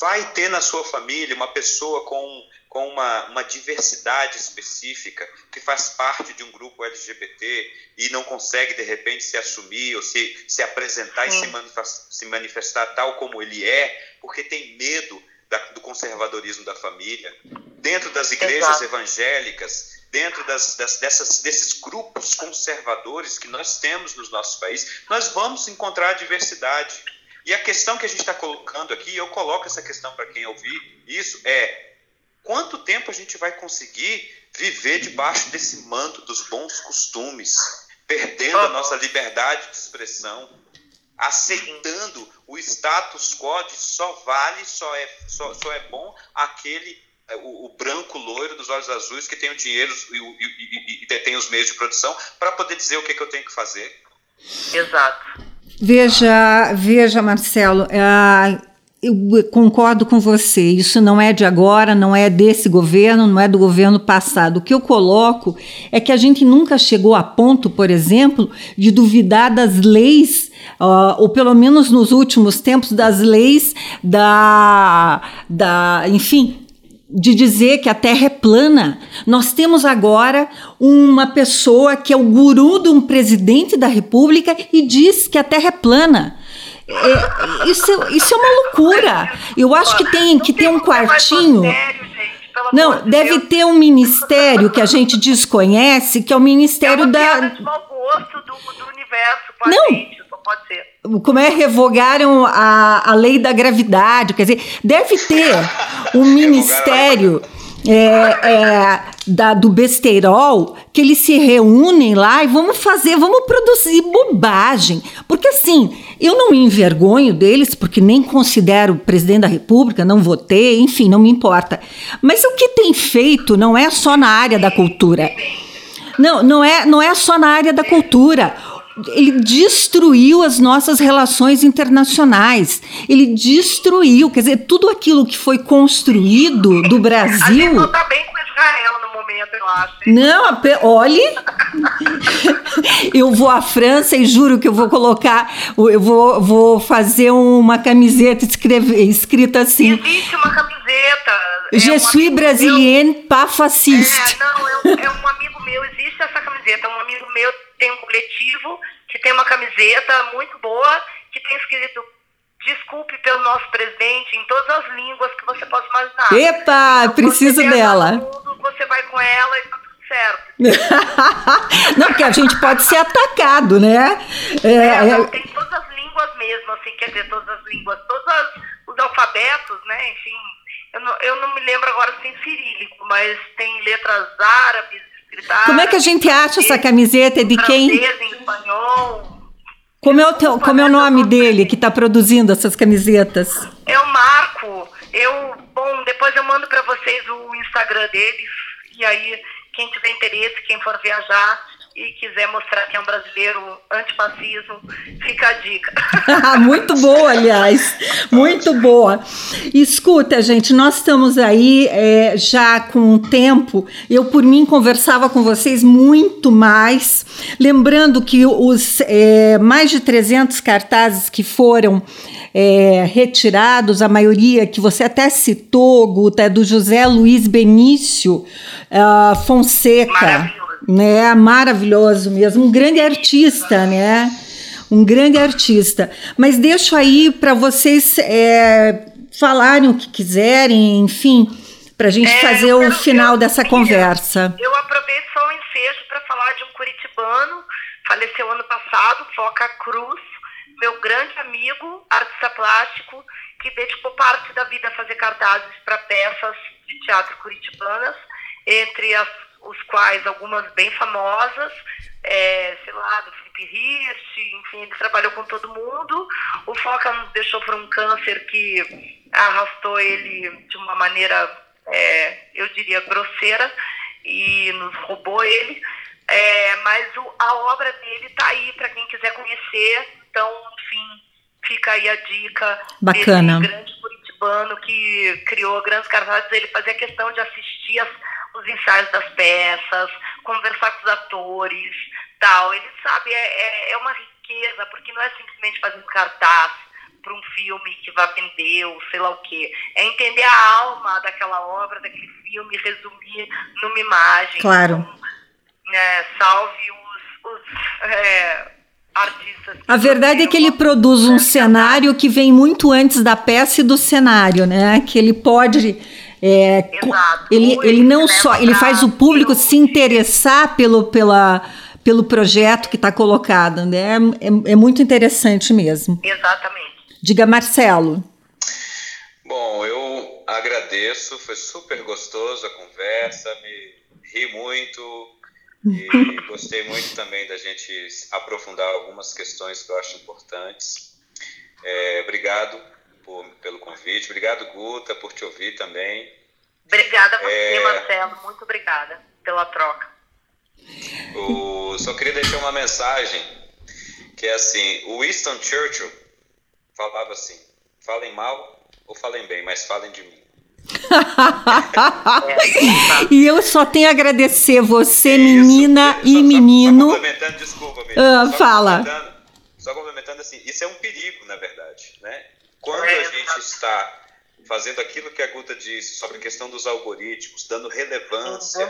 vai ter na sua família uma pessoa com, com uma, uma diversidade específica, que faz parte de um grupo LGBT e não consegue, de repente, se assumir ou se, se apresentar e se manifestar, se manifestar tal como ele é, porque tem medo da, do conservadorismo da família. Dentro das igrejas Exato. evangélicas, dentro das, das, dessas, desses grupos conservadores que nós temos nos nossos países, nós vamos encontrar diversidade. E a questão que a gente está colocando aqui, eu coloco essa questão para quem ouvir isso, é quanto tempo a gente vai conseguir viver debaixo desse manto dos bons costumes, perdendo a nossa liberdade de expressão, aceitando o status quo de só vale, só é, só, só é bom aquele é, o, o, branco loiro dos olhos azuis que tem o dinheiro e, e, e, e tem os meios de produção para poder dizer o que, que eu tenho que fazer. Exato. Veja, veja, Marcelo, uh, eu concordo com você. Isso não é de agora, não é desse governo, não é do governo passado. O que eu coloco é que a gente nunca chegou a ponto, por exemplo, de duvidar das leis, uh, ou pelo menos nos últimos tempos, das leis da, da enfim, de dizer que a Terra é plana. Nós temos agora uma pessoa que é o guru de um presidente da República e diz que a Terra é plana. É, isso, isso é uma loucura. Eu acho que tem que ter um quartinho. Não, deve ter um ministério que a gente desconhece, que é o Ministério é da. Do, do universo, Não, pode ser. Como é revogaram a, a lei da gravidade? Quer dizer, deve ter um ministério. É, é, da, do besteirol, que eles se reúnem lá e vamos fazer, vamos produzir bobagem. Porque assim, eu não me envergonho deles, porque nem considero presidente da República, não votei, enfim, não me importa. Mas o que tem feito não é só na área da cultura. Não, não é, não é só na área da cultura ele destruiu as nossas relações internacionais. Ele destruiu, quer dizer, tudo aquilo que foi construído do Brasil. A gente não tá bem com Israel no momento, eu acho. Não, olhe, eu vou à França e juro que eu vou colocar, eu vou, vou fazer uma camiseta escreve, escrita assim. Existe uma camiseta. É Je é um suis brésilienne, pas fasciste. É, não, é um, é um amigo meu, existe essa camiseta, um amigo meu tem um coletivo que tem uma camiseta muito boa que tem escrito desculpe pelo nosso presidente em todas as línguas que você possa imaginar. Epa, então, preciso dela. Mundo, você vai com ela e tá tudo certo. não, porque a gente pode ser atacado, né? É, é, não, é. tem todas as línguas mesmo, assim, quer dizer, todas as línguas, todos os alfabetos, né? Enfim, eu não, eu não me lembro agora se tem cirílico, mas tem letras árabes, como é que a gente acha essa camiseta? É de quem? Em espanhol. Como é o, teu, como é o nome dele que está produzindo essas camisetas? É o Marco. Eu, bom, depois eu mando para vocês o Instagram dele e aí quem tiver interesse, quem for viajar, e quiser mostrar que é um brasileiro antifascismo, fica a dica. muito boa, aliás, muito boa. Escuta, gente, nós estamos aí é, já com o tempo. Eu, por mim, conversava com vocês muito mais. Lembrando que os é, mais de 300 cartazes que foram é, retirados, a maioria que você até citou, Guta, é do José Luiz Benício uh, Fonseca. Maravilhoso né? Maravilhoso mesmo, um grande artista, né? Um grande artista. Mas deixo aí para vocês é, falarem o que quiserem, enfim, para a gente é, fazer o final eu, dessa conversa. Eu aproveito só o ensejo para falar de um curitibano, faleceu ano passado, Foca Cruz, meu grande amigo, artista plástico, que dedicou parte da vida a fazer cartazes para peças de teatro curitibanas, entre as os quais algumas bem famosas, é, sei lá, do Felipe Hirsch, enfim, ele trabalhou com todo mundo. O Foca nos deixou por um câncer que arrastou ele de uma maneira, é, eu diria, grosseira e nos roubou ele. É, mas o, a obra dele está aí para quem quiser conhecer. Então, enfim, fica aí a dica Bacana. desse grande curitibano que criou grandes cartazes. Ele fazia questão de assistir as, os ensaios das peças, conversar com os atores, tal. Ele sabe, é, é, é uma riqueza, porque não é simplesmente fazer um cartaz para um filme que vai vender ou sei lá o quê. É entender a alma daquela obra, daquele filme, resumir numa imagem. Claro. Então, é, salve os, os é, artistas. A verdade é que ele produz um cenário que vem muito antes da peça e do cenário, né? Que ele pode. É, Exato. ele, ele não só ele faz o público se interessar pelo, pela, pelo projeto que está colocado, né? É, é muito interessante mesmo. Exatamente. Diga, Marcelo. Bom, eu agradeço, foi super gostoso a conversa, me ri muito e gostei muito também da gente aprofundar algumas questões que eu acho importantes. É, obrigado por, pelo convite, obrigado Guta por te ouvir também. Obrigada a você, é... Marcelo, muito obrigada pela troca. O, só queria deixar uma mensagem que é assim, o Winston Churchill falava assim: falem mal ou falem bem, mas falem de mim. e eu só tenho a agradecer você, Isso, menina e só, menino. Só, só complementando, desculpa, menina. Uh, fala. Complementando, só complementando assim, isso é um perigo, na verdade, né? Quando a gente está fazendo aquilo que a Guta disse sobre a questão dos algoritmos, dando relevância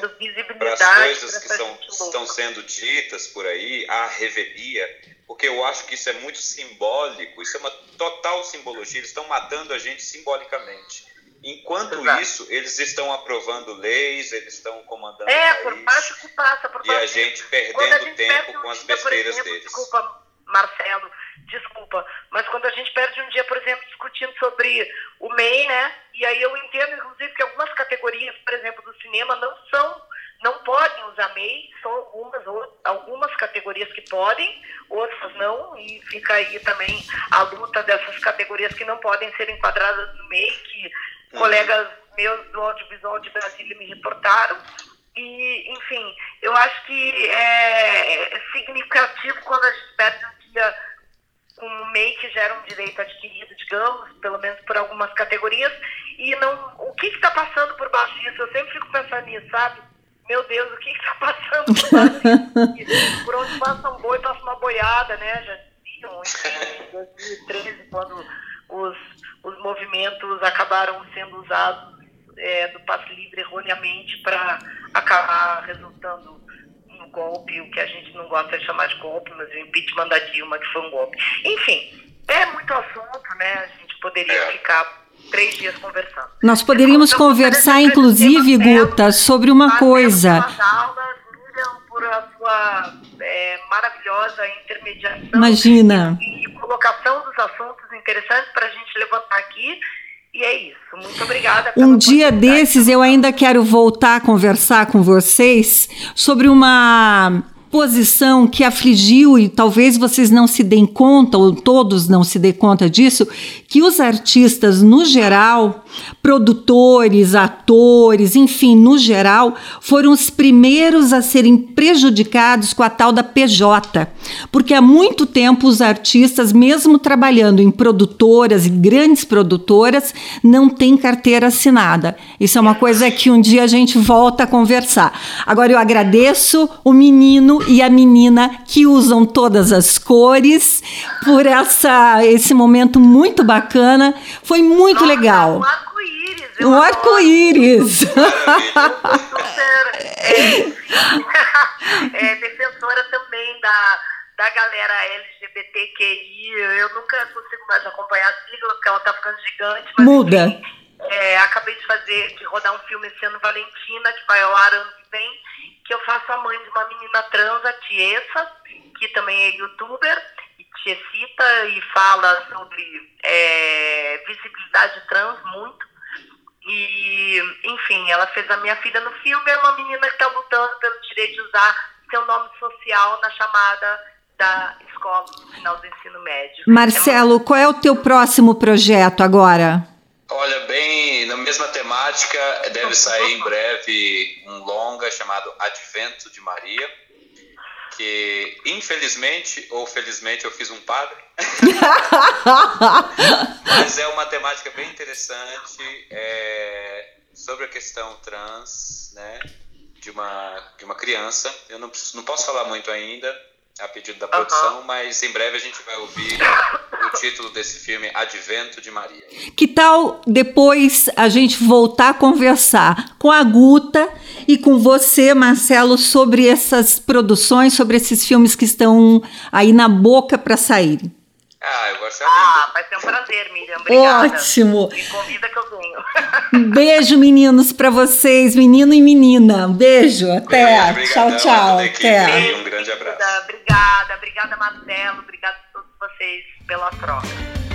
para as coisas que são, estão sendo ditas por aí, a revelia, porque eu acho que isso é muito simbólico, isso é uma total simbologia, eles estão matando a gente simbolicamente. Enquanto Exato. isso, eles estão aprovando leis, eles estão comandando É, país, por baixo que passa, por E a gente perdendo a gente tempo com as besteiras exemplo, deles. Desculpa, Marcelo, desculpa, mas quando a gente perde um dia, por exemplo, discutindo sobre o MEI, né? E aí eu entendo, inclusive, que algumas categorias, por exemplo, do cinema não são, não podem usar MEI, são algumas, algumas categorias que podem, outras não, e fica aí também a luta dessas categorias que não podem ser enquadradas no MEI, que uhum. colegas meus do audiovisual de Brasília me reportaram, e, enfim, eu acho que é, significativo quando a gente perde um dia um MEI que gera um direito adquirido, digamos, pelo menos por algumas categorias, e não o que está passando por baixo disso? Eu sempre fico pensando nisso, sabe? Meu Deus, o que está passando por baixo disso? por onde passa um boi, passa uma boiada, né? Já diziam, em 2013, quando os, os movimentos acabaram sendo usados é, do passe livre erroneamente para acabar resultando golpe, o que a gente não gosta de chamar de golpe, mas o impeachment da Dilma, que foi um golpe. Enfim, é muito assunto, né? A gente poderia é. ficar três dias conversando. Nós poderíamos então, conversar, inclusive, Guta, sobre uma coisa. Aulas, por a sua é, maravilhosa intermediação. Imagina. E, e colocação dos assuntos interessantes para a gente levantar aqui e é isso. Muito obrigada. Um dia desses eu ainda quero voltar a conversar com vocês sobre uma posição que afligiu e talvez vocês não se deem conta ou todos não se dêem conta disso, que os artistas no geral, produtores, atores, enfim, no geral, foram os primeiros a serem prejudicados com a tal da PJ, porque há muito tempo os artistas, mesmo trabalhando em produtoras e grandes produtoras, não têm carteira assinada. Isso é uma coisa que um dia a gente volta a conversar. Agora eu agradeço o menino e a menina que usam todas as cores por essa esse momento muito bacana. Foi muito Nossa, legal. Arco-íris. O arco-íris. é, é, defensora também da, da galera LGBTQI. Eu nunca consigo mais acompanhar a sigla, porque ela tá ficando gigante. Muda. Enfim, é, acabei de fazer, de rodar um filme esse ano, Valentina, que vai ao ar ano que vem que eu faço a mãe de uma menina trans, a Tiesa, que também é youtuber, e Tiesita, e fala sobre é, visibilidade trans muito. E, enfim, ela fez a minha filha no filme, é uma menina que está lutando pelo direito de usar seu nome social na chamada da escola no final do ensino médio. Marcelo, é qual é o teu próximo projeto agora? Olha, bem, na mesma temática, deve sair em breve um longa chamado Advento de Maria, que infelizmente ou felizmente eu fiz um padre. Mas é uma temática bem interessante é, sobre a questão trans, né? De uma, de uma criança. Eu não, não posso falar muito ainda, a pedido da produção, uhum. mas em breve a gente vai ouvir o título desse filme, Advento de Maria. Que tal depois a gente voltar a conversar com a Guta e com você, Marcelo, sobre essas produções, sobre esses filmes que estão aí na boca para sair? Ah, eu gosto Ah, vai ser um prazer, Miriam. Obrigada. Ótimo. Me convida que eu venho. Beijo, meninos, para vocês, menino e menina. Beijo, até. Beijo, tchau, tchau. Até. Um grande abraço. Obrigada, obrigada, Marcelo. Obrigada a todos vocês pela troca.